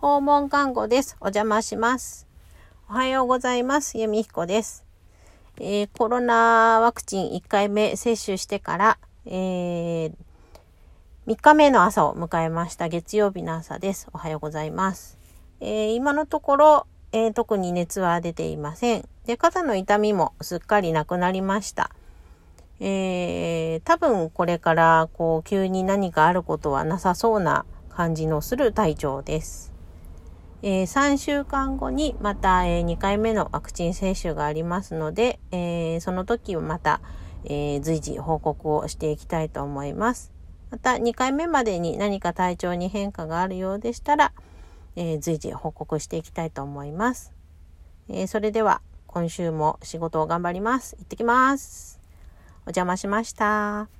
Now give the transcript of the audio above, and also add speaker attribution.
Speaker 1: 訪問看護です。お邪魔します。おはようございます。由美彦です。えー、コロナワクチン1回目接種してから、えー、3日目の朝を迎えました。月曜日の朝です。おはようございます。えー、今のところ、えー、特に熱は出ていません。で、肩の痛みもすっかりなくなりました。えー、多分これからこう急に何かあることはなさそうな感じのする体調です。えー、3週間後にまた、えー、2回目のワクチン接種がありますので、えー、その時はまた、えー、随時報告をしていきたいと思います。また2回目までに何か体調に変化があるようでしたら、え随時報告していきたいと思います。えそれでは今週も仕事を頑張ります。行ってきます。お邪魔しました。